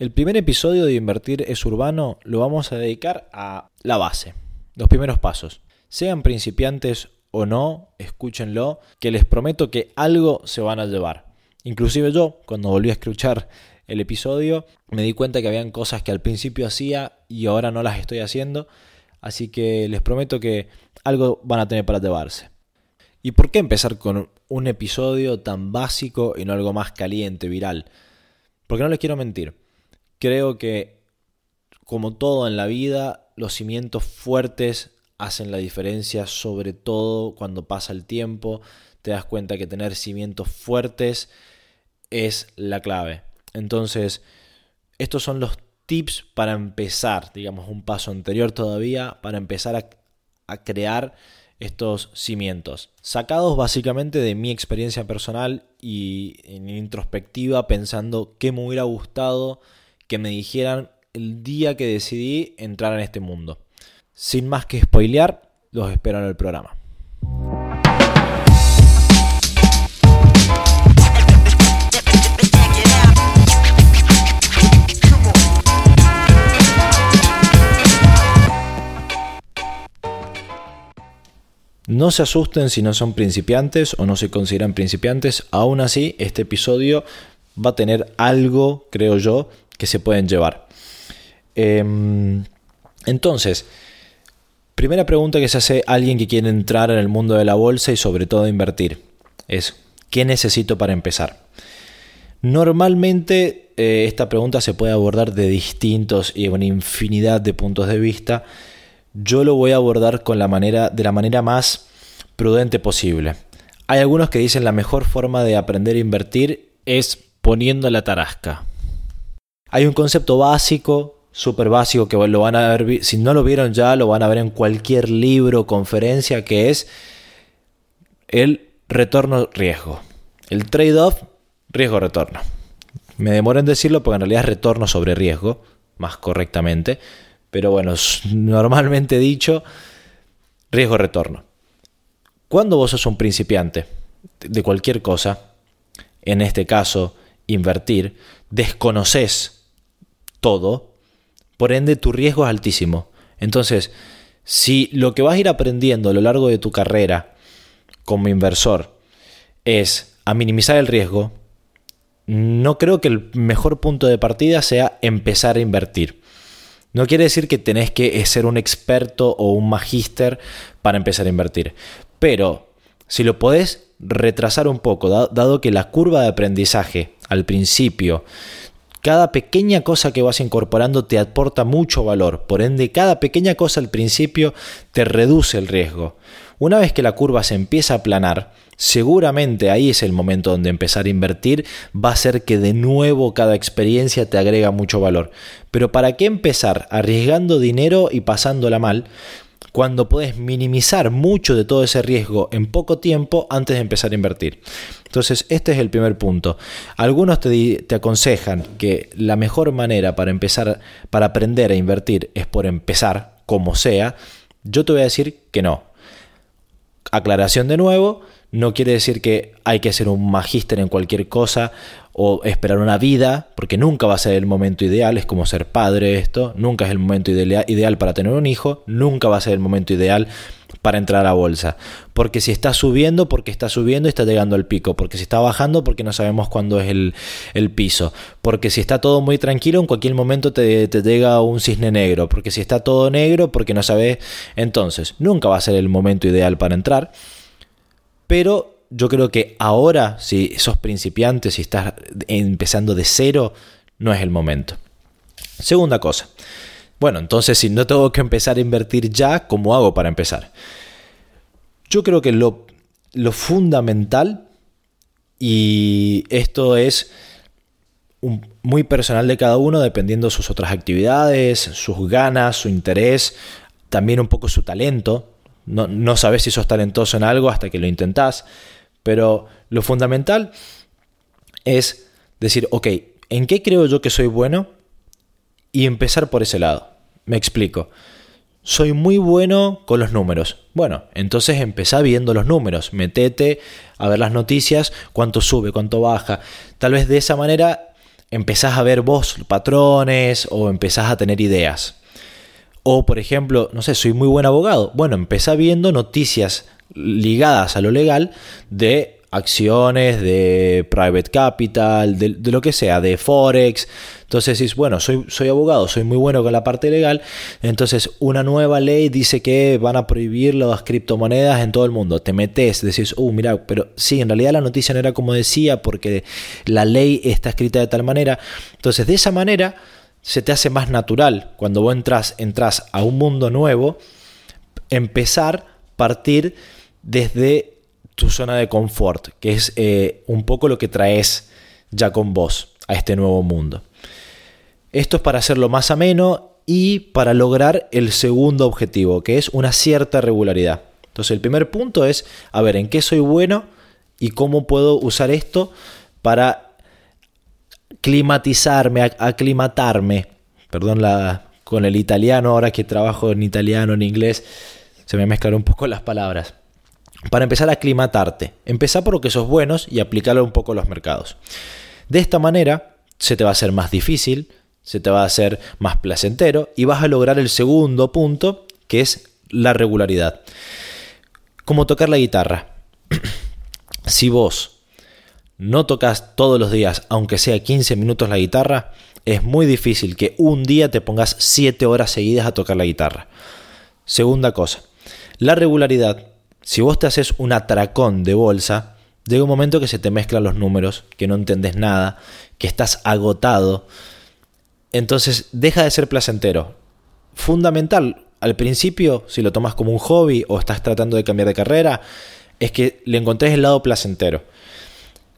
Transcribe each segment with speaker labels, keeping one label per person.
Speaker 1: El primer episodio de Invertir es Urbano lo vamos a dedicar a la base, los primeros pasos. Sean principiantes o no, escúchenlo, que les prometo que algo se van a llevar. Inclusive yo, cuando volví a escuchar el episodio, me di cuenta que habían cosas que al principio hacía y ahora no las estoy haciendo, así que les prometo que algo van a tener para llevarse. ¿Y por qué empezar con un episodio tan básico y no algo más caliente, viral? Porque no les quiero mentir Creo que, como todo en la vida, los cimientos fuertes hacen la diferencia, sobre todo cuando pasa el tiempo. Te das cuenta que tener cimientos fuertes es la clave. Entonces, estos son los tips para empezar, digamos, un paso anterior todavía, para empezar a, crear estos cimientos, sacados básicamente de mi experiencia personal y en introspectiva, pensando qué me hubiera gustado que me dijeran el día que decidí entrar en este mundo. Sin más que spoilear, los espero en el programa. No se asusten si no son principiantes o no se consideran principiantes, aún así este episodio va a tener algo, creo yo, que se pueden llevar. Em, entonces, primera pregunta que se hace alguien que quiere entrar en el mundo de la bolsa y sobre todo invertir es, ¿qué necesito para empezar? Normalmente eh, esta pregunta se puede abordar de distintos y una infinidad de puntos de vista. Yo lo voy a abordar con la manera, de la manera más prudente posible. Hay algunos que dicen la mejor forma de aprender a invertir es poniendo la tarasca. Hay un concepto básico, súper básico, que lo van a ver, si no lo vieron ya, lo van a ver en cualquier libro, conferencia, que es el retorno-riesgo. El trade-off, riesgo-retorno. Me demoro en decirlo porque en realidad es retorno sobre riesgo, más correctamente. Pero bueno, normalmente dicho, riesgo-retorno. Cuando vos sos un principiante de cualquier cosa, en este caso, invertir, desconoces todo, por ende tu riesgo es altísimo. Entonces, si lo que vas a ir aprendiendo a lo largo de tu carrera como inversor es a minimizar el riesgo, no creo que el mejor punto de partida sea empezar a invertir. No quiere decir que tenés que ser un experto o un magíster para empezar a invertir. Pero si lo podés retrasar un poco, dado que la curva de aprendizaje al principio cada pequeña cosa que vas incorporando te aporta mucho valor, por ende cada pequeña cosa al principio te reduce el riesgo. Una vez que la curva se empieza a aplanar, seguramente ahí es el momento donde empezar a invertir, va a ser que de nuevo cada experiencia te agrega mucho valor. Pero ¿para qué empezar arriesgando dinero y pasándola mal? Cuando puedes minimizar mucho de todo ese riesgo en poco tiempo antes de empezar a invertir. Entonces, este es el primer punto. Algunos te, te, aconsejan que la mejor manera para empezar, para aprender a invertir es por empezar, como sea. Yo te voy a decir que no. Aclaración de nuevo, no quiere decir que hay que ser un magíster en cualquier cosa o esperar una vida, porque nunca va a ser el momento ideal, es como ser padre esto, nunca es el momento ideal para tener un hijo, nunca va a ser el momento ideal para entrar a bolsa. Porque si está subiendo, porque está subiendo y está llegando al pico. Porque si está bajando, porque no sabemos cuándo es el, piso. Porque si está todo muy tranquilo, en cualquier momento te, te, llega un cisne negro. Porque si está todo negro, porque no sabes. Entonces, nunca va a ser el momento ideal para entrar. Pero yo creo que ahora, si sos principiante, si estás empezando de cero, no es el momento. Segunda cosa. Bueno, entonces si no tengo que empezar a invertir ya, ¿cómo hago para empezar? Yo creo que lo, fundamental, y esto es muy personal de cada uno, dependiendo de sus otras actividades, sus ganas, su interés, también un poco su talento. No, no sabes si sos talentoso en algo hasta que lo intentás. Pero lo fundamental es decir, ok, ¿en qué creo yo que soy bueno? Y empezar por ese lado. Me explico. Soy muy bueno con los números. Bueno, entonces empezá viendo los números. Metete a ver las noticias, cuánto sube, cuánto baja. Tal vez de esa manera empezás a ver vos patrones o empezás a tener ideas. O, por ejemplo, no sé, soy muy buen abogado. Bueno, empezá viendo noticias ligadas a lo legal de acciones, de private capital, de, lo que sea, de forex. Entonces dices, bueno, soy, soy abogado, soy muy bueno con la parte legal. Entonces una nueva ley dice que van a prohibir las criptomonedas en todo el mundo. Te metes, decís, uh, mira, pero sí, en realidad la noticia no era como decía porque la ley está escrita de tal manera. Entonces de esa manera se te hace más natural cuando vos entras, entras a un mundo nuevo, empezar, partir desde tu zona de confort, que es eh, un poco lo que traes ya con vos a este nuevo mundo. Esto es para hacerlo más ameno y para lograr el segundo objetivo, que es una cierta regularidad. Entonces el primer punto es, a ver, ¿en qué soy bueno y cómo puedo usar esto para climatizarme, aclimatarme? Perdón la, con el italiano, ahora que trabajo en italiano, en inglés, se me mezclan un poco las palabras para empezar a aclimatarte. Empezar por lo que sos buenos y aplicarlo un poco a los mercados. De esta manera se te va a hacer más difícil, se te va a hacer más placentero y vas a lograr el segundo punto, que es la regularidad. Como tocar la guitarra. si vos no tocas todos los días, aunque sea 15 minutos la guitarra, es muy difícil que un día te pongas 7 horas seguidas a tocar la guitarra. Segunda cosa, la regularidad si vos te haces un atracón de bolsa, llega un momento que se te mezclan los números, que no entendés nada, que estás agotado. Entonces deja de ser placentero. Fundamental, al principio, si lo tomas como un hobby o estás tratando de cambiar de carrera, es que le encontrés el lado placentero.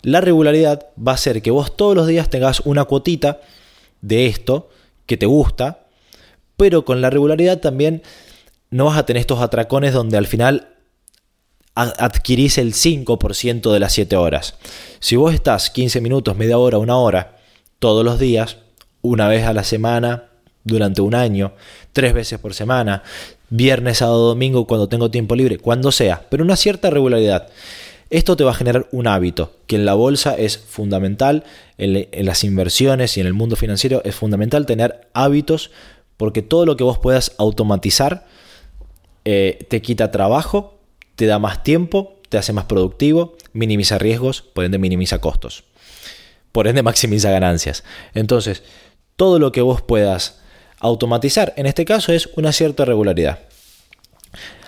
Speaker 1: La regularidad va a ser que vos todos los días tengas una cuotita de esto que te gusta, pero con la regularidad también no vas a tener estos atracones donde al final adquirís el 5% de las 7 horas. Si vos estás 15 minutos, media hora, una hora, todos los días, una vez a la semana, durante un año, tres veces por semana, viernes, sábado, domingo, cuando tengo tiempo libre, cuando sea, pero una cierta regularidad. Esto te va a generar un hábito, que en la bolsa es fundamental, en, las inversiones y en el mundo financiero es fundamental tener hábitos, porque todo lo que vos puedas automatizar eh, te quita trabajo te da más tiempo, te hace más productivo, minimiza riesgos, por ende minimiza costos. Por ende maximiza ganancias. Entonces, todo lo que vos puedas automatizar, en este caso es una cierta regularidad.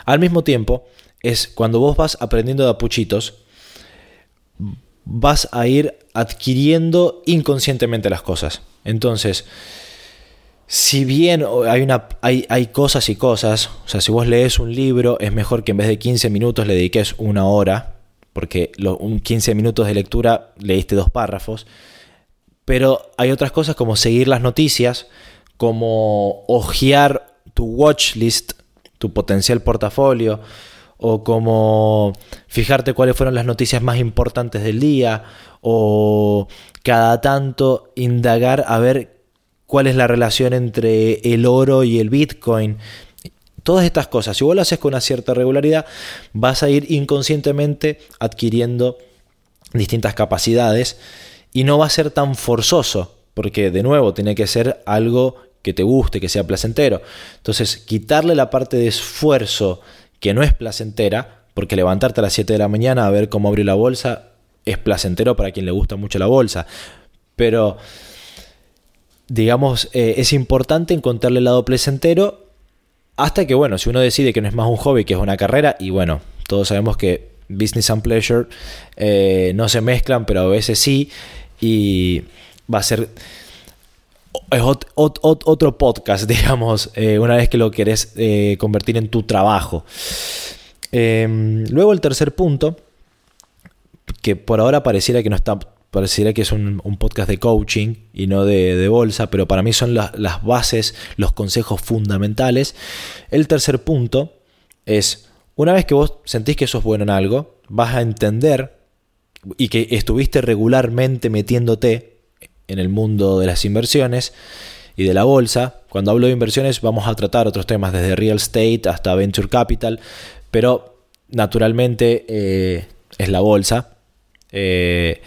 Speaker 1: Al mismo tiempo, es cuando vos vas aprendiendo de apuchitos, vas a ir adquiriendo inconscientemente las cosas. Entonces, si bien hay, una, hay, hay, cosas y cosas, o sea, si vos lees un libro, es mejor que en vez de 15 minutos le dediques una hora, porque los 15 minutos de lectura leíste dos párrafos, pero hay otras cosas como seguir las noticias, como hojear tu watch list, tu potencial portafolio, o como fijarte cuáles fueron las noticias más importantes del día, o cada tanto indagar a ver cuál es la relación entre el oro y el Bitcoin. Todas estas cosas, si vos lo haces con una cierta regularidad, vas a ir inconscientemente adquiriendo distintas capacidades y no va a ser tan forzoso, porque de nuevo tiene que ser algo que te guste, que sea placentero. Entonces, quitarle la parte de esfuerzo que no es placentera, porque levantarte a las 7 de la mañana a ver cómo abrió la bolsa es placentero para quien le gusta mucho la bolsa, pero digamos, eh, es importante encontrarle el lado placentero hasta que, bueno, si uno decide que no es más un hobby, que es una carrera, y bueno, todos sabemos que business and pleasure eh, no se mezclan, pero a veces sí, y va a ser es otro podcast, digamos, eh, una vez que lo querés convertir en tu trabajo. Em, luego el tercer punto, que por ahora pareciera que no está pareciera que es un, podcast de coaching y no de, bolsa, pero para mí son las bases, los consejos fundamentales. El tercer punto es, una vez que vos sentís que sos bueno en algo, vas a entender y que estuviste regularmente metiéndote en el mundo de las inversiones y de la bolsa. Cuando hablo de inversiones vamos a tratar otros temas desde real estate hasta venture capital, pero naturalmente eh, es la bolsa. Eh,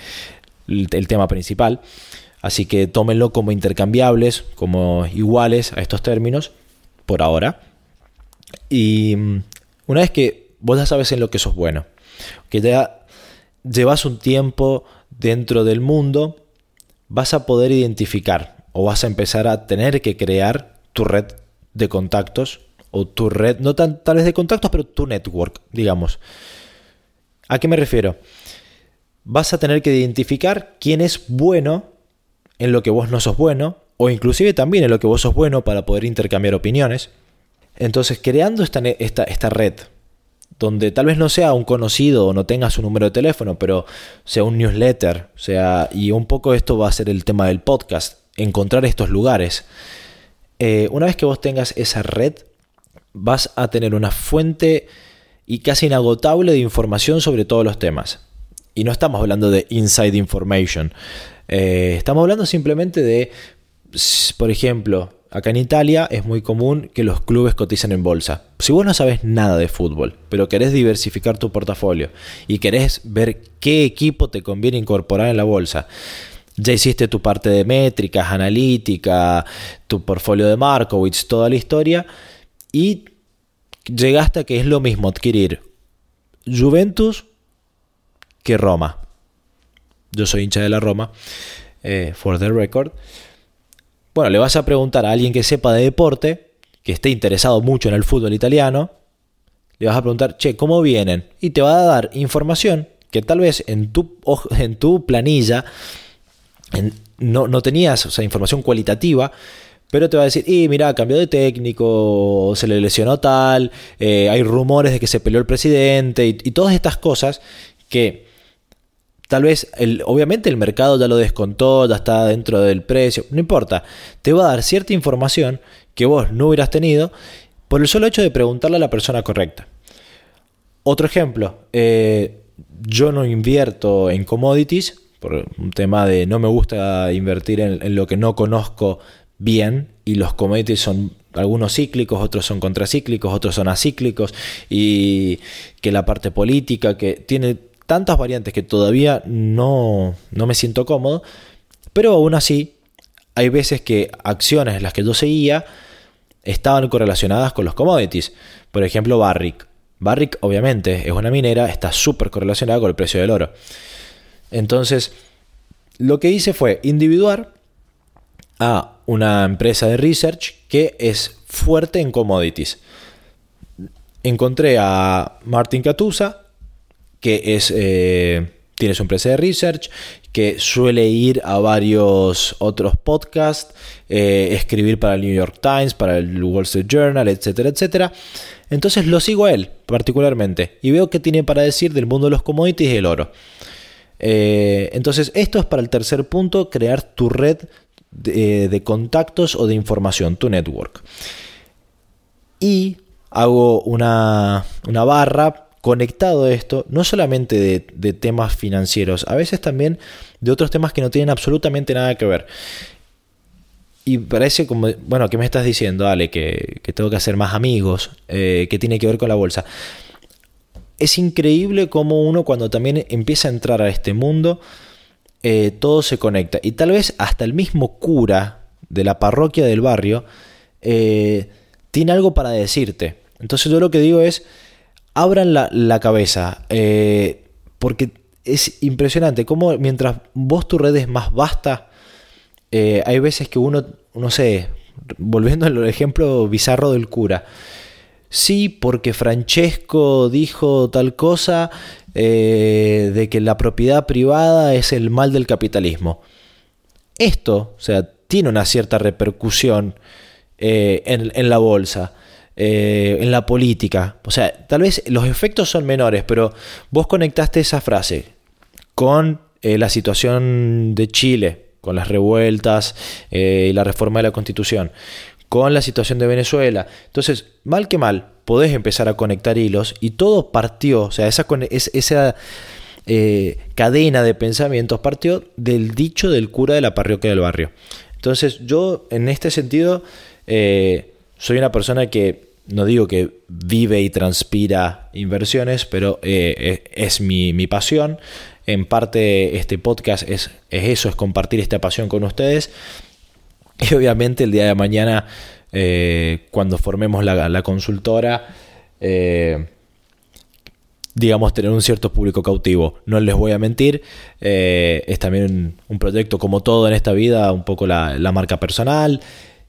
Speaker 1: el, tema principal. Así que tómenlo como intercambiables, como iguales a estos términos, por ahora. Y mm, una vez que vos ya sabes en lo que sos bueno, que ya llevas un tiempo dentro del mundo, vas a poder identificar o vas a empezar a tener que crear tu red de contactos o tu red, no tan, tal vez de contactos, pero tu network, digamos. ¿A qué me refiero? Vas a tener que identificar quién es bueno en lo que vos no sos bueno, o inclusive también en lo que vos sos bueno para poder intercambiar opiniones. Entonces, creando esta, esta, esta red, donde tal vez no sea un conocido o no tenga su número de teléfono, pero sea un newsletter, sea, y un poco esto va a ser el tema del podcast, encontrar estos lugares. Eh, una vez que vos tengas esa red, vas a tener una fuente y casi inagotable de información sobre todos los temas. Y no estamos hablando de inside information. Eh, estamos hablando simplemente de, por ejemplo, acá en Italia es muy común que los clubes cotizan en bolsa. Si vos no sabes nada de fútbol, pero querés diversificar tu portafolio y querés ver qué equipo te conviene incorporar en la bolsa, ya hiciste tu parte de métricas, analítica, tu portfolio de Markowitz, toda la historia, y llegaste a que es lo mismo adquirir Juventus que Roma. Yo soy hincha de la Roma, eh, for the record. Bueno, le vas a preguntar a alguien que sepa de deporte, que esté interesado mucho en el fútbol italiano, le vas a preguntar, che, ¿cómo vienen? Y te va a dar información que tal vez en tu, en tu planilla no, no, tenías esa información cualitativa, pero te va a decir, y mira, cambió de técnico, se le lesionó tal, eh, hay rumores de que se peleó el presidente y todas estas cosas que Tal vez, el, obviamente el mercado ya lo descontó, ya está dentro del precio, no importa. Te va a dar cierta información que vos no hubieras tenido por el solo hecho de preguntarle a la persona correcta. Otro ejemplo, eh, yo no invierto en commodities por un tema de no me gusta invertir en, en lo que no conozco bien y los commodities son algunos cíclicos, otros son contracíclicos, otros son acíclicos y que la parte política que tiene tantas variantes que todavía no, no me siento cómodo, pero aún así hay veces que acciones las que yo seguía estaban correlacionadas con los commodities. Por ejemplo, Barrick. Barrick obviamente es una minera, está súper correlacionada con el precio del oro. Entonces, lo que hice fue individuar a una empresa de research que es fuerte en commodities. Encontré a Martin Catusa, que es, eh, tiene su empresa de research, que suele ir a varios otros podcasts, eh, escribir para el New York Times, para el Wall Street Journal, etcétera, etcétera. Entonces lo sigo a él particularmente y veo qué tiene para decir del mundo de los commodities y el oro. Eh, entonces esto es para el tercer punto, crear tu red de, de contactos o de información, tu network. Y hago una, una barra conectado esto, no solamente de, temas financieros, a veces también de otros temas que no tienen absolutamente nada que ver. Y parece como, bueno, ¿qué me estás diciendo, Ale? Que, tengo que hacer más amigos, eh, que tiene que ver con la bolsa. Es increíble cómo uno cuando también empieza a entrar a este mundo, eh, todo se conecta. Y tal vez hasta el mismo cura de la parroquia del barrio eh, tiene algo para decirte. Entonces yo lo que digo es, abran la, cabeza, eh, porque es impresionante cómo mientras vos tu red es más vasta, eh, hay veces que uno, no sé, volviendo al ejemplo bizarro del cura, sí, porque Francesco dijo tal cosa eh, de que la propiedad privada es el mal del capitalismo. Esto, o sea, tiene una cierta repercusión en, en la bolsa. Eh, en la política. O sea, tal vez los efectos son menores, pero vos conectaste esa frase con eh, la situación de Chile, con las revueltas eh, y la reforma de la constitución, con la situación de Venezuela. Entonces, mal que mal, podés empezar a conectar hilos y todo partió, o sea, esa, esa cadena de pensamientos partió del dicho del cura de la parroquia del barrio. Entonces, yo en este sentido soy una persona que no digo que vive y transpira inversiones, pero eh, es mi, mi, pasión. En parte este podcast es, es, eso, es compartir esta pasión con ustedes. Y obviamente el día de mañana, eh, cuando formemos la, la consultora, eh, digamos, tener un cierto público cautivo. No les voy a mentir, eh, es también un proyecto como todo en esta vida, un poco la, marca personal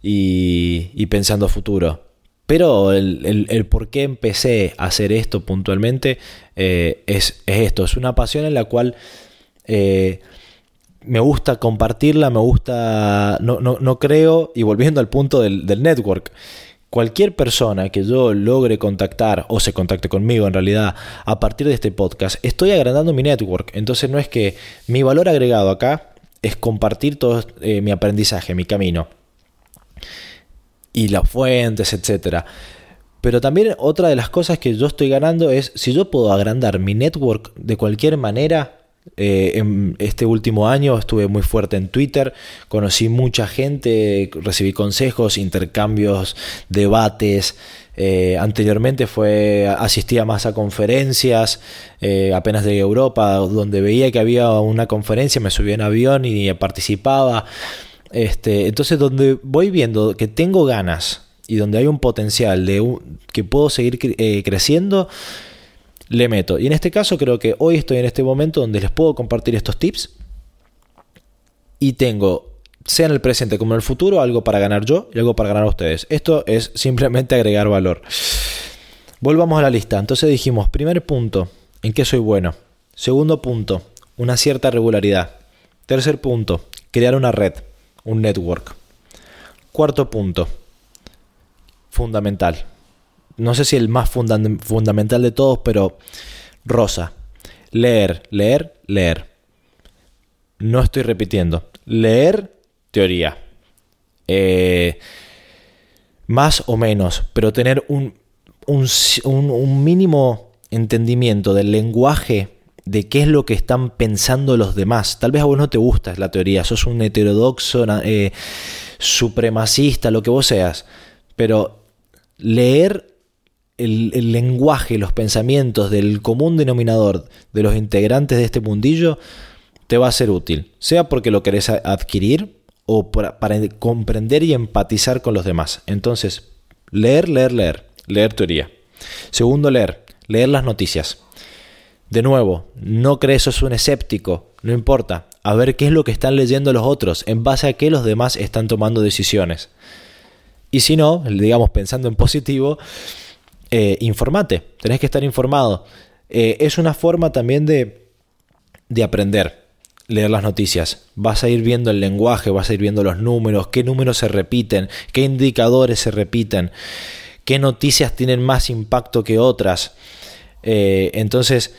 Speaker 1: y, pensando futuro. Pero el, por qué empecé a hacer esto puntualmente eh, es, esto, es una pasión en la cual eh, me gusta compartirla, me gusta, no, no, no, creo, y volviendo al punto del, del network, Cualquier persona que yo logre contactar o se contacte conmigo en realidad a partir de este podcast, estoy agrandando mi network. Entonces no es que mi valor agregado acá es compartir todo eh, mi aprendizaje, mi camino y las fuentes, etcétera. Pero también otra de las cosas que yo estoy ganando es si yo puedo agrandar mi network de cualquier manera, eh, en este último año estuve muy fuerte en Twitter, conocí mucha gente, recibí consejos, intercambios, debates. Eh, anteriormente fue asistía más a conferencias, eh, apenas de Europa, donde veía que había una conferencia, me subía en avión y participaba. Este, entonces, donde voy viendo que tengo ganas y donde hay un potencial de que puedo seguir creciendo, le meto. Y en este caso creo que hoy estoy en este momento donde les puedo compartir estos tips y tengo, sea en el presente como en el futuro, algo para ganar yo y algo para ganar ustedes. Esto es simplemente agregar valor. Volvamos a la lista. Entonces dijimos, primer punto, ¿en qué soy bueno? Segundo punto, una cierta regularidad. Tercer punto, crear una red, un network. Cuarto punto, fundamental, no sé si el más fundamental de todos, pero Rosa. Leer, leer, leer. No estoy repitiendo. Leer teoría. Eh, más o menos, pero tener un, un, mínimo entendimiento del lenguaje de qué es lo que están pensando los demás. Tal vez a vos no te gusta la teoría, sos un heterodoxo, eh, supremacista, lo que vos seas, pero leer el, lenguaje, los pensamientos del común denominador de los integrantes de este mundillo te va a ser útil, sea porque lo querés adquirir o para, comprender y empatizar con los demás. Entonces, leer, leer, leer, leer teoría. Segundo, leer, leer las noticias. De nuevo, no crees sos un escéptico, no importa, a ver qué es lo que están leyendo los otros, en base a qué los demás están tomando decisiones. Y si no, digamos pensando en positivo, eh, informate, tenés que estar informado. Eh, es una forma también de, de aprender, leer las noticias. Vas a ir viendo el lenguaje, vas a ir viendo los números, qué números se repiten, qué indicadores se repiten, qué noticias tienen más impacto que otras. Eh, entonces,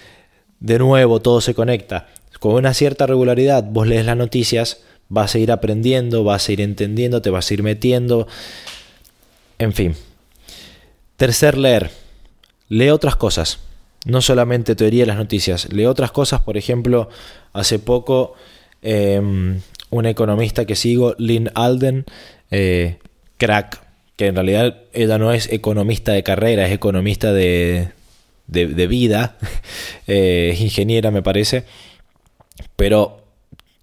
Speaker 1: de nuevo, todo se conecta. Con una cierta regularidad, vos lees las noticias, vas a ir aprendiendo, vas a ir entendiendo, te vas a ir metiendo. En fin, Tercer, leer. Lee otras cosas. No solamente teoría de las noticias. Lee otras cosas. Por ejemplo, hace poco em, un economista que sigo, Lynn Alden, eh, crack, que en realidad ella no es economista de carrera, es economista de, de, vida, eh, es ingeniera me parece, pero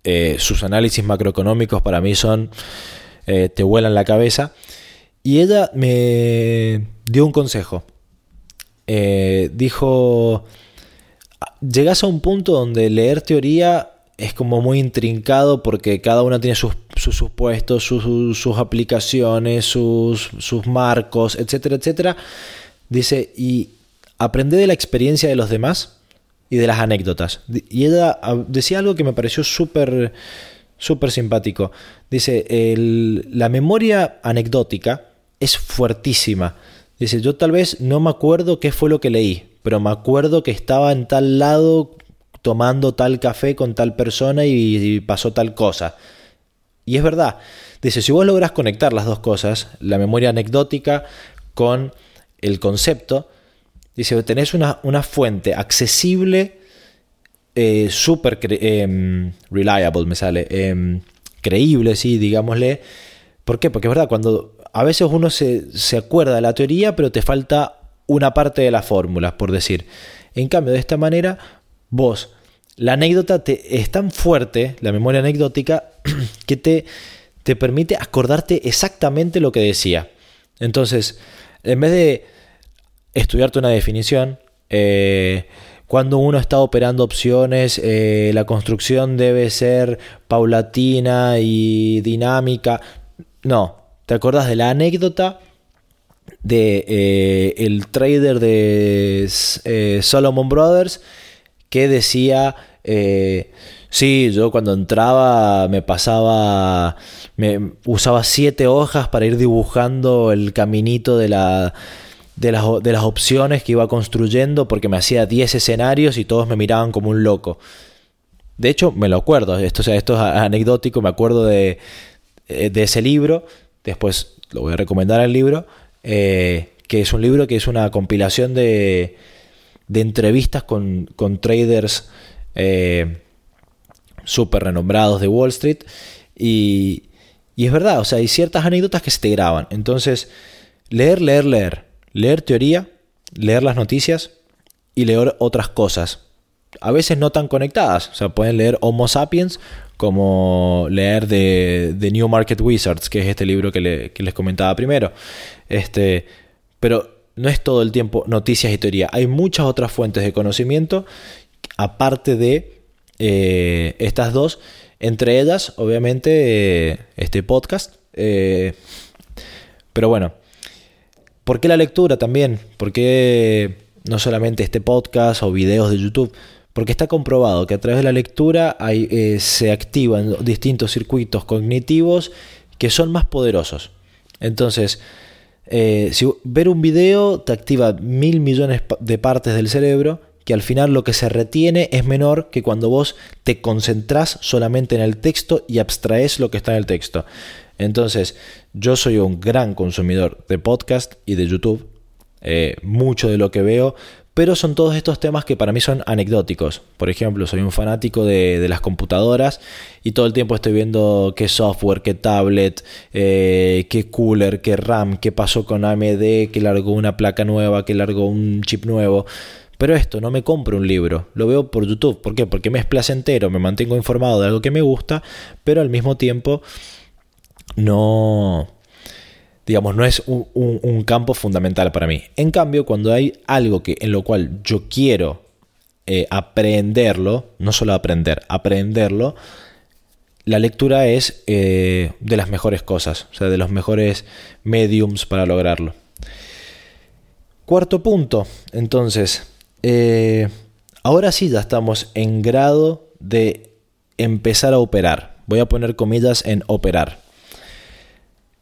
Speaker 1: eh, sus análisis macroeconómicos para mí son, te vuelan la cabeza. Y ella me dio un consejo. Eh, dijo, llegas a un punto donde leer teoría es como muy intrincado porque cada una tiene sus, supuestos, sus, aplicaciones, sus, sus marcos, etcétera, etcétera. Dice, y aprende de la experiencia de los demás y de las anécdotas. Y ella ah, decía algo que me pareció súper súper simpático. Dice, la memoria anecdótica es fuertísima. Dice, yo tal vez no me acuerdo qué fue lo que leí, pero me acuerdo que estaba en tal lado tomando tal café con tal persona y, pasó tal cosa. Y es verdad. Dice, si vos logras conectar las dos cosas, la memoria anecdótica con el concepto, dice, tenés una, una fuente accesible, eh, súper em, reliable, me sale, em, creíble, sí, digámosle. ¿Por qué? Porque es verdad, cuando a veces uno se, se acuerda de la teoría, pero te falta una parte de las fórmulas, por decir. En cambio, de esta manera, vos, la anécdota te, es tan fuerte, la memoria anecdótica, que te, te permite acordarte exactamente lo que decía. Entonces, en vez de estudiarte una definición, eh, cuando uno está operando opciones, eh, la construcción debe ser paulatina y dinámica. No, te acordás de la anécdota de eh, el trader de Solomon Brothers que decía Sí, yo cuando entraba me pasaba, me usaba siete hojas para ir dibujando el caminito de, la, de, las, de las opciones que iba construyendo porque me hacía 10 escenarios y todos me miraban como un loco. De hecho, me lo acuerdo, esto, sea, esto es anecdótico, me acuerdo de, eh, de, ese libro, después lo voy a recomendar el libro, eh, que es un libro que es una compilación de, de entrevistas con, con traders. Eh, súper renombrados de Wall Street. Y, y es verdad, o sea, hay ciertas anécdotas que se te graban. Entonces, leer, leer, leer. Leer teoría, leer las noticias y leer otras cosas. A veces no tan conectadas. O sea, pueden leer Homo Sapiens como leer de, The New Market Wizards, que es este libro que, que les comentaba primero. Este, pero no es todo el tiempo noticias y teoría. Hay muchas otras fuentes de conocimiento aparte de eh, estas dos, entre ellas, obviamente, eh, este podcast. Eh, pero bueno, ¿por qué la lectura también? ¿Por qué no solamente este podcast o videos de YouTube? Porque está comprobado que a través de la lectura hay, se activan distintos circuitos cognitivos que son más poderosos. Entonces, si ver un video te activa mil millones de partes del cerebro que al final lo que se retiene es menor que cuando vos te concentrás solamente en el texto y abstraes lo que está en el texto. Entonces, yo soy un gran consumidor de podcast y de YouTube, eh, mucho de lo que veo, pero son todos estos temas que para mí son anecdóticos. Por ejemplo, soy un fanático de, las computadoras y todo el tiempo estoy viendo qué software, qué tablet, eh, qué cooler, qué RAM, qué pasó con AMD, qué largó una placa nueva, qué largó un chip nuevo. Pero esto, no me compro un libro, lo veo por YouTube. ¿Por qué? Porque me es placentero, me mantengo informado de algo que me gusta, pero al mismo tiempo no, digamos, no es un, campo fundamental para mí. En cambio, cuando hay algo que, en lo cual yo quiero eh, aprenderlo, no solo aprender, aprenderlo, la lectura es eh, de las mejores cosas, o sea, de los mejores mediums para lograrlo. Cuarto punto, entonces, eh, ahora sí ya estamos en grado de empezar a operar. Voy a poner comillas en operar.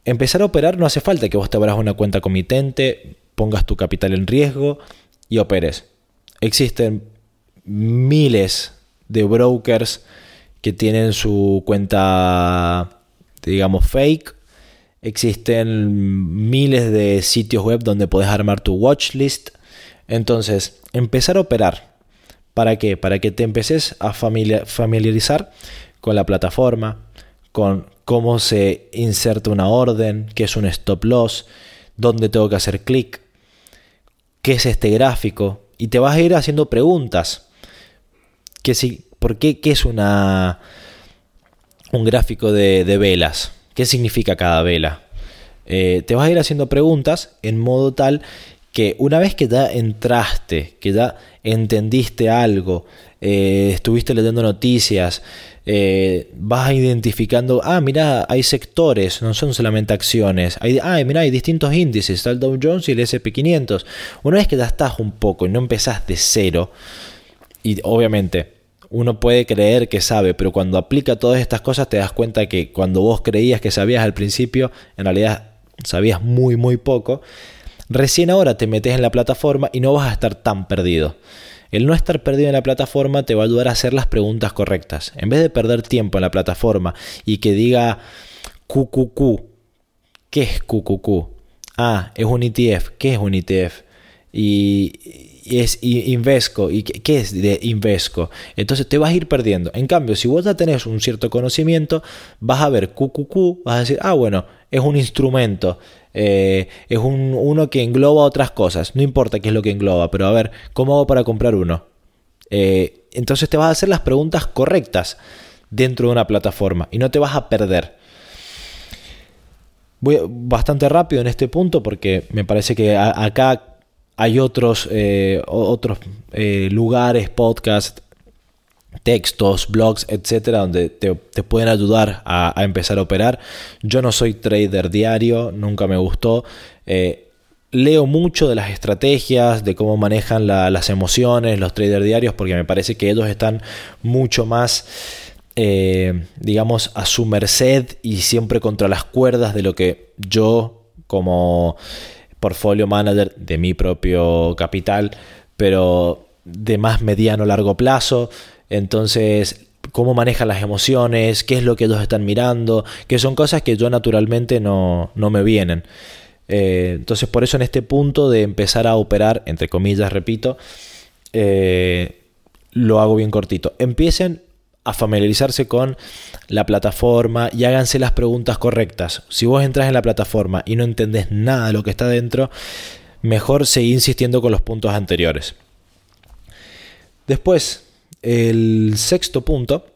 Speaker 1: Empezar a operar no hace falta que vos te abras una cuenta comitente, pongas tu capital en riesgo y operes. Existen miles de brokers que tienen su cuenta, digamos, fake. Existen miles de sitios web donde podés armar tu watchlist. Entonces, empezar a operar. ¿Para qué? Para que te empeces a familiarizar con la plataforma, con cómo se inserta una orden, qué es un stop loss, dónde tengo que hacer clic, qué es este gráfico, y te vas a ir haciendo preguntas. ¿Qué, si, ¿Por qué, qué es una, un gráfico de, velas? ¿Qué significa cada vela? Eh, te vas a ir haciendo preguntas en modo tal que una vez que ya entraste, que ya entendiste algo, eh, estuviste leyendo noticias, eh, vas identificando, ah, mira, hay sectores, no son solamente acciones, hay, ah, mira, hay distintos índices, está el Dow Jones y el SP500. Una vez que ya estás un poco y no empezás de cero, y obviamente uno puede creer que sabe, pero cuando aplica todas estas cosas te das cuenta que cuando vos creías que sabías al principio, en realidad sabías muy, muy poco. Recién ahora te metes en la plataforma y no vas a estar tan perdido. El no estar perdido en la plataforma te va a ayudar a hacer las preguntas correctas. En vez de perder tiempo en la plataforma y que diga QQQ, ¿qué es QQQ? Ah, es un ETF, ¿qué es un ETF? y, es Invesco. ¿Y qué, es de Invesco? Entonces te vas a ir perdiendo. En cambio, si vos ya tenés un cierto conocimiento, vas a ver QQQ, vas a decir, ah, bueno, es un instrumento. Eh, es un, uno que engloba otras cosas. No importa qué es lo que engloba, pero a ver, ¿cómo hago para comprar uno? Eh, entonces te vas a hacer las preguntas correctas dentro de una plataforma y no te vas a perder. Voy bastante rápido en este punto porque me parece que acá hay otros, eh, otros lugares, podcasts, textos, blogs, etcétera, donde te, pueden ayudar a, empezar a operar. Yo no soy trader diario, nunca me gustó. Eh, leo mucho de las estrategias, de cómo manejan las emociones, los traders diarios, porque me parece que ellos están mucho más, eh, digamos, a su merced y siempre contra las cuerdas de lo que yo, como portfolio manager de mi propio capital, pero de más mediano largo plazo, entonces, cómo manejan las emociones, qué es lo que ellos están mirando, que son cosas que yo naturalmente no, me vienen. Eh, entonces, por eso en este punto de empezar a operar, entre comillas, repito, eh, lo hago bien cortito. Empiecen a familiarizarse con la plataforma y háganse las preguntas correctas. Si vos entras en la plataforma y no entendés nada de lo que está dentro, mejor seguir insistiendo con los puntos anteriores. Después, el sexto punto,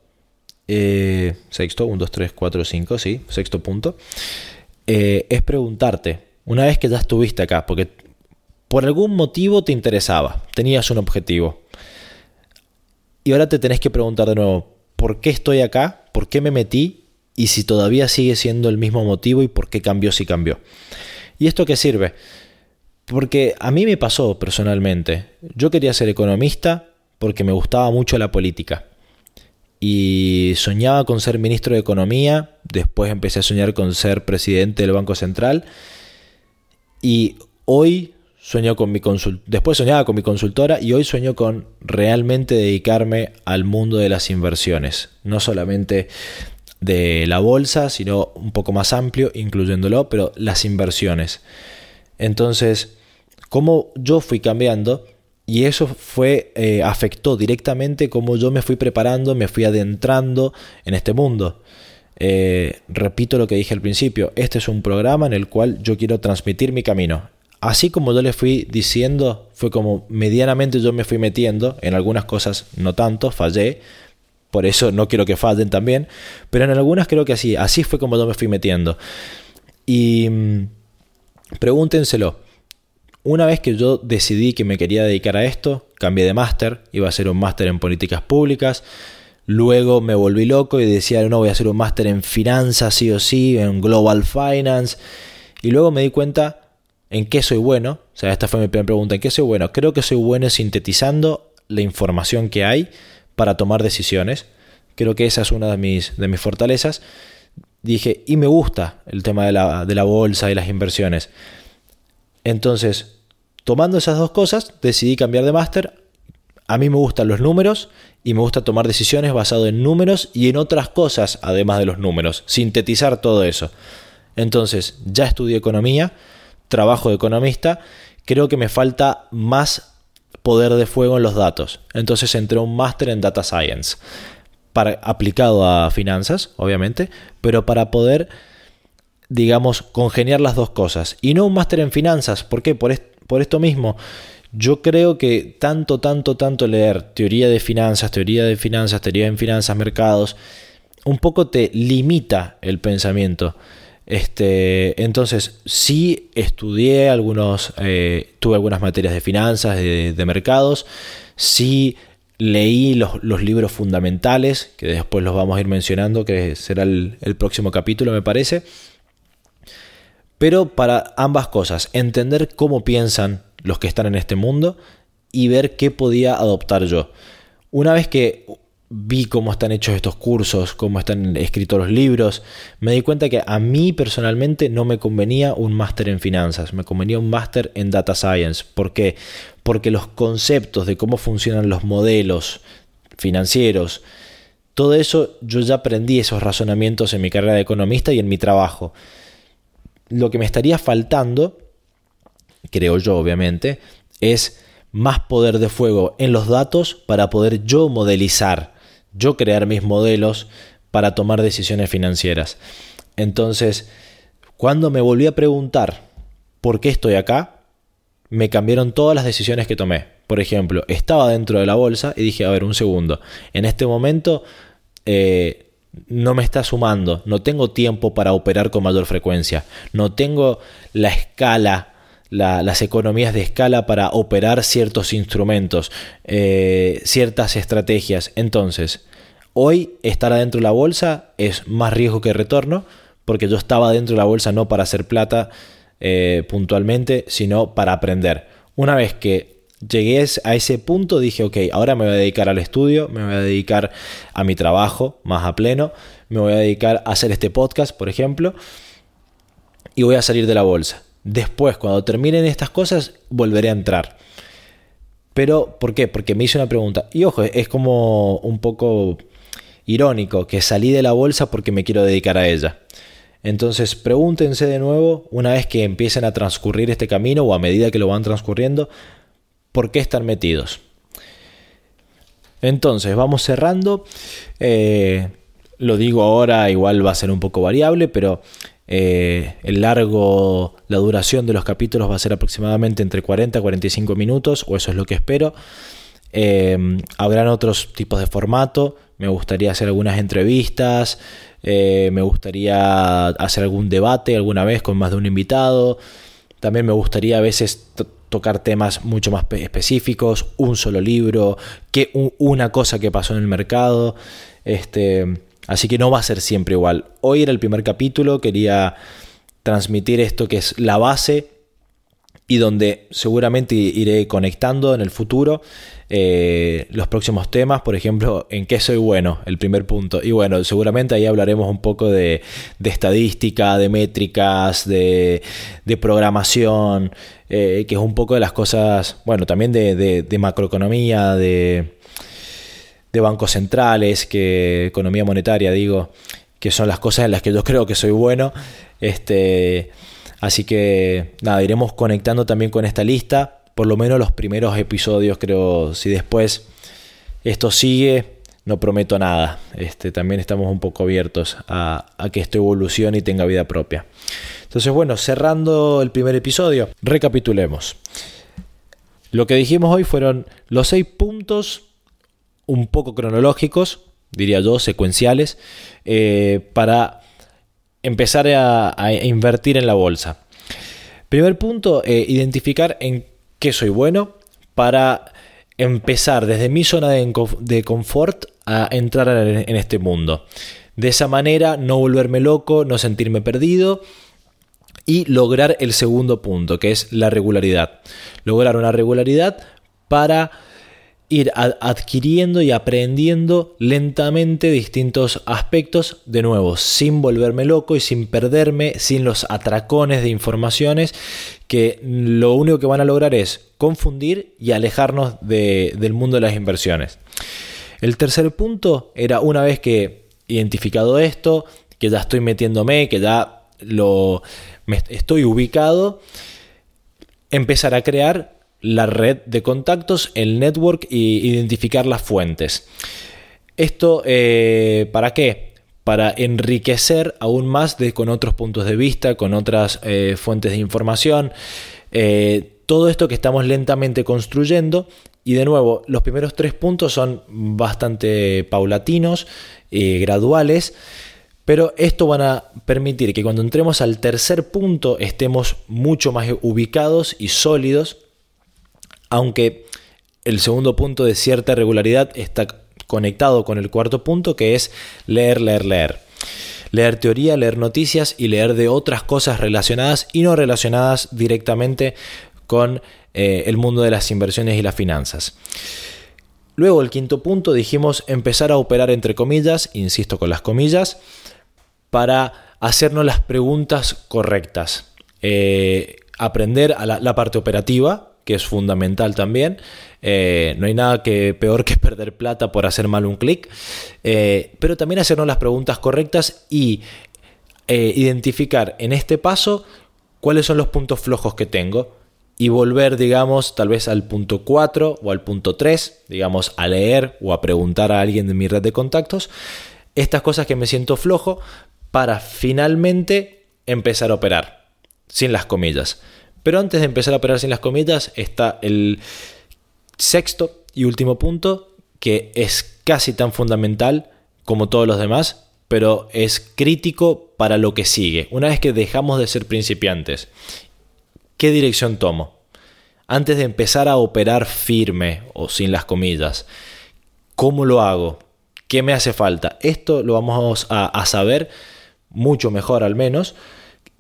Speaker 1: eh, sexto, 1, 2, 3, 4, 5, sí, sexto punto, eh, es preguntarte, una vez que ya estuviste acá, porque por algún motivo te interesaba, tenías un objetivo, y ahora te tenés que preguntar de nuevo, ¿por qué estoy acá? ¿Por qué me metí? Y si todavía sigue siendo el mismo motivo y por qué cambió si cambió. ¿Y esto qué sirve? Porque a mí me pasó personalmente. Yo quería ser economista, porque me gustaba mucho la política. Y soñaba con ser ministro de Economía, después empecé a soñar con ser presidente del Banco Central y hoy con mi después soñaba con mi consultora y hoy sueño con realmente dedicarme al mundo de las inversiones, no solamente de la bolsa, sino un poco más amplio, incluyéndolo, pero las inversiones. Entonces, como yo fui cambiando, y eso fue, eh, afectó directamente cómo yo me fui preparando, me fui adentrando en este mundo. Eh, repito lo que dije al principio, este es un programa en el cual yo quiero transmitir mi camino. Así como yo le fui diciendo, fue como medianamente yo me fui metiendo, en algunas cosas no tanto, fallé, por eso no quiero que fallen también, pero en algunas creo que así, así fue como yo me fui metiendo. Y mm, pregúntenselo, una vez que yo decidí que me quería dedicar a esto, cambié de máster, iba a hacer un máster en políticas públicas, luego me volví loco y decía, no, voy a hacer un máster en finanzas, sí o sí, en Global Finance, y luego me di cuenta en qué soy bueno, o sea, esta fue mi primera pregunta, ¿en qué soy bueno? Creo que soy bueno sintetizando la información que hay para tomar decisiones, creo que esa es una de mis, de mis fortalezas, dije, y me gusta el tema de la, de la bolsa y las inversiones. Entonces, Tomando esas dos cosas, decidí cambiar de máster. A mí me gustan los números y me gusta tomar decisiones basado en números y en otras cosas además de los números, sintetizar todo eso. Entonces, ya estudié economía, trabajo de economista, creo que me falta más poder de fuego en los datos. Entonces entré a un máster en Data Science, para, aplicado a finanzas, obviamente, pero para poder, digamos, congeniar las dos cosas. Y no un máster en finanzas, ¿por qué? Por, por esto mismo, yo creo que tanto, tanto, tanto leer teoría de finanzas, teoría de finanzas, teoría en finanzas, mercados, un poco te limita el pensamiento. Este, entonces, sí estudié algunos, eh, tuve algunas materias de finanzas, de, mercados, sí leí los, libros fundamentales, que después los vamos a ir mencionando, que será el próximo capítulo, me parece pero para ambas cosas, entender cómo piensan los que están en este mundo y ver qué podía adoptar yo. Una vez que vi cómo están hechos estos cursos, cómo están escritos los libros, me di cuenta que a mí personalmente no me convenía un máster en finanzas, me convenía un máster en data science. ¿Por qué? Porque los conceptos de cómo funcionan los modelos financieros, todo eso yo ya aprendí esos razonamientos en mi carrera de economista y en mi trabajo lo que me estaría faltando, creo yo obviamente, es más poder de fuego en los datos para poder yo modelizar, yo crear mis modelos para tomar decisiones financieras. Entonces, cuando me volví a preguntar por qué estoy acá, me cambiaron todas las decisiones que tomé. Por ejemplo, estaba dentro de la bolsa y dije, a ver, un segundo, en este momento eh, no me está sumando, no tengo tiempo para operar con mayor frecuencia, no tengo la escala, las economías de escala para operar ciertos instrumentos, eh, ciertas estrategias. Entonces, hoy estar adentro de la bolsa es más riesgo que retorno, porque yo estaba dentro de la bolsa no para hacer plata eh, puntualmente, sino para aprender. Una vez que llegué a ese punto, dije, ok, ahora me voy a dedicar al estudio, me voy a dedicar a mi trabajo más a pleno, me voy a dedicar a hacer este podcast, por ejemplo, y voy a salir de la bolsa. Después, cuando terminen estas cosas, volveré a entrar. Pero, ¿por qué? Porque me hice una pregunta. Y ojo, es como un poco irónico que salí de la bolsa porque me quiero dedicar a ella. Entonces pregúntense de nuevo, una vez que empiecen a transcurrir este camino o a medida que lo van transcurriendo, por qué están metidos. Entonces, vamos cerrando. Eh, lo digo ahora, igual va a ser un poco variable, pero eh, el largo, la duración de los capítulos va a ser aproximadamente entre 40 y 45 minutos, o eso es lo que espero. Eh, habrán otros tipos de formato. Me gustaría hacer algunas entrevistas. me gustaría hacer algún debate alguna vez con más de un invitado. También me gustaría a veces tocar temas mucho más específicos, un solo libro, que una cosa que pasó en el mercado. Este, así que no va a ser siempre igual. Hoy era el primer capítulo, quería transmitir esto que es la base y donde seguramente iré conectando en el futuro eh, los próximos temas, por ejemplo, en qué soy bueno, el primer punto. Y bueno, seguramente ahí hablaremos un poco de, estadística, de métricas, de, programación, eh, que es un poco de las cosas, bueno, también de, macroeconomía, de, de bancos centrales, que economía monetaria, digo, que son las cosas en las que yo creo que soy bueno. Este, así que nada, iremos conectando también con esta lista por lo menos los primeros episodios, creo, si después esto sigue, no prometo nada. Este, también estamos un poco abiertos a, que esto evolucione y tenga vida propia. Entonces, bueno, cerrando el primer episodio, recapitulemos. Lo que dijimos hoy fueron los seis puntos un poco cronológicos, diría yo, secuenciales, eh, para empezar a, invertir en la bolsa. Primer punto, eh, identificar en que soy bueno para empezar desde mi zona de, confort a entrar en este mundo. De esa manera no volverme loco, no sentirme perdido y lograr el segundo punto, que es la regularidad. Lograr una regularidad para ir adquiriendo y aprendiendo lentamente distintos aspectos, de nuevo, sin volverme loco y sin perderme, sin los atracones de informaciones que lo único que van a lograr es confundir y alejarnos del mundo de las inversiones. El tercer punto era una vez que identificado esto, que ya estoy metiéndome, que ya lo estoy ubicado, empezar a crear la red de contactos, el network e identificar las fuentes. ¿Esto eh, para qué? Para enriquecer aún más de, con otros puntos de vista, con otras eh, fuentes de información. Eh, todo esto que estamos lentamente construyendo. Y de nuevo, los primeros tres puntos son bastante paulatinos, y graduales. Pero esto van a permitir que cuando entremos al tercer punto estemos mucho más ubicados y sólidos aunque el segundo punto de cierta regularidad está conectado con el cuarto punto, que es leer, leer, leer. Leer teoría, leer noticias y leer de otras cosas relacionadas y no relacionadas directamente con eh, el mundo de las inversiones y las finanzas. Luego, el quinto punto, dijimos empezar a operar entre comillas, insisto con las comillas, para hacernos las preguntas correctas. Eh, aprender a la parte operativa, que es fundamental también. Eh, no hay nada que peor que perder plata por hacer mal un clic, eh, pero también hacernos las preguntas correctas y eh, identificar en este paso cuáles son los puntos flojos que tengo y volver, digamos, tal vez al punto 4 o al punto 3, digamos, a leer o a preguntar a alguien de mi red de contactos estas cosas que me siento flojo para finalmente empezar a operar, sin las comillas. Pero antes de empezar a operar sin las comillas está el sexto y último punto, que es casi tan fundamental como todos los demás, pero es crítico para lo que sigue. Una vez que dejamos de ser principiantes, ¿qué dirección tomo? Antes de empezar a operar firme o sin las comillas, ¿cómo lo hago? ¿Qué me hace falta? Esto lo vamos a, a saber mucho mejor al menos,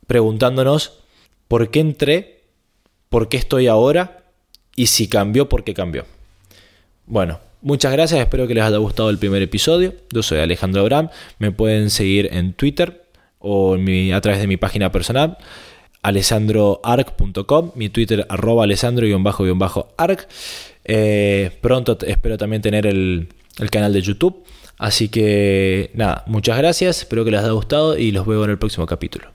Speaker 1: preguntándonos por qué entré, por qué estoy ahora y si cambió, por qué cambió. Bueno, muchas gracias, espero que les haya gustado el primer episodio. Yo soy Alejandro Abraham, me pueden seguir en Twitter o a través de mi página personal alessandroarc.com, mi Twitter arroba alessandro-arc. Eh, pronto espero también tener el, el canal de YouTube. Así que nada, muchas gracias, espero que les haya gustado y los veo en el próximo capítulo.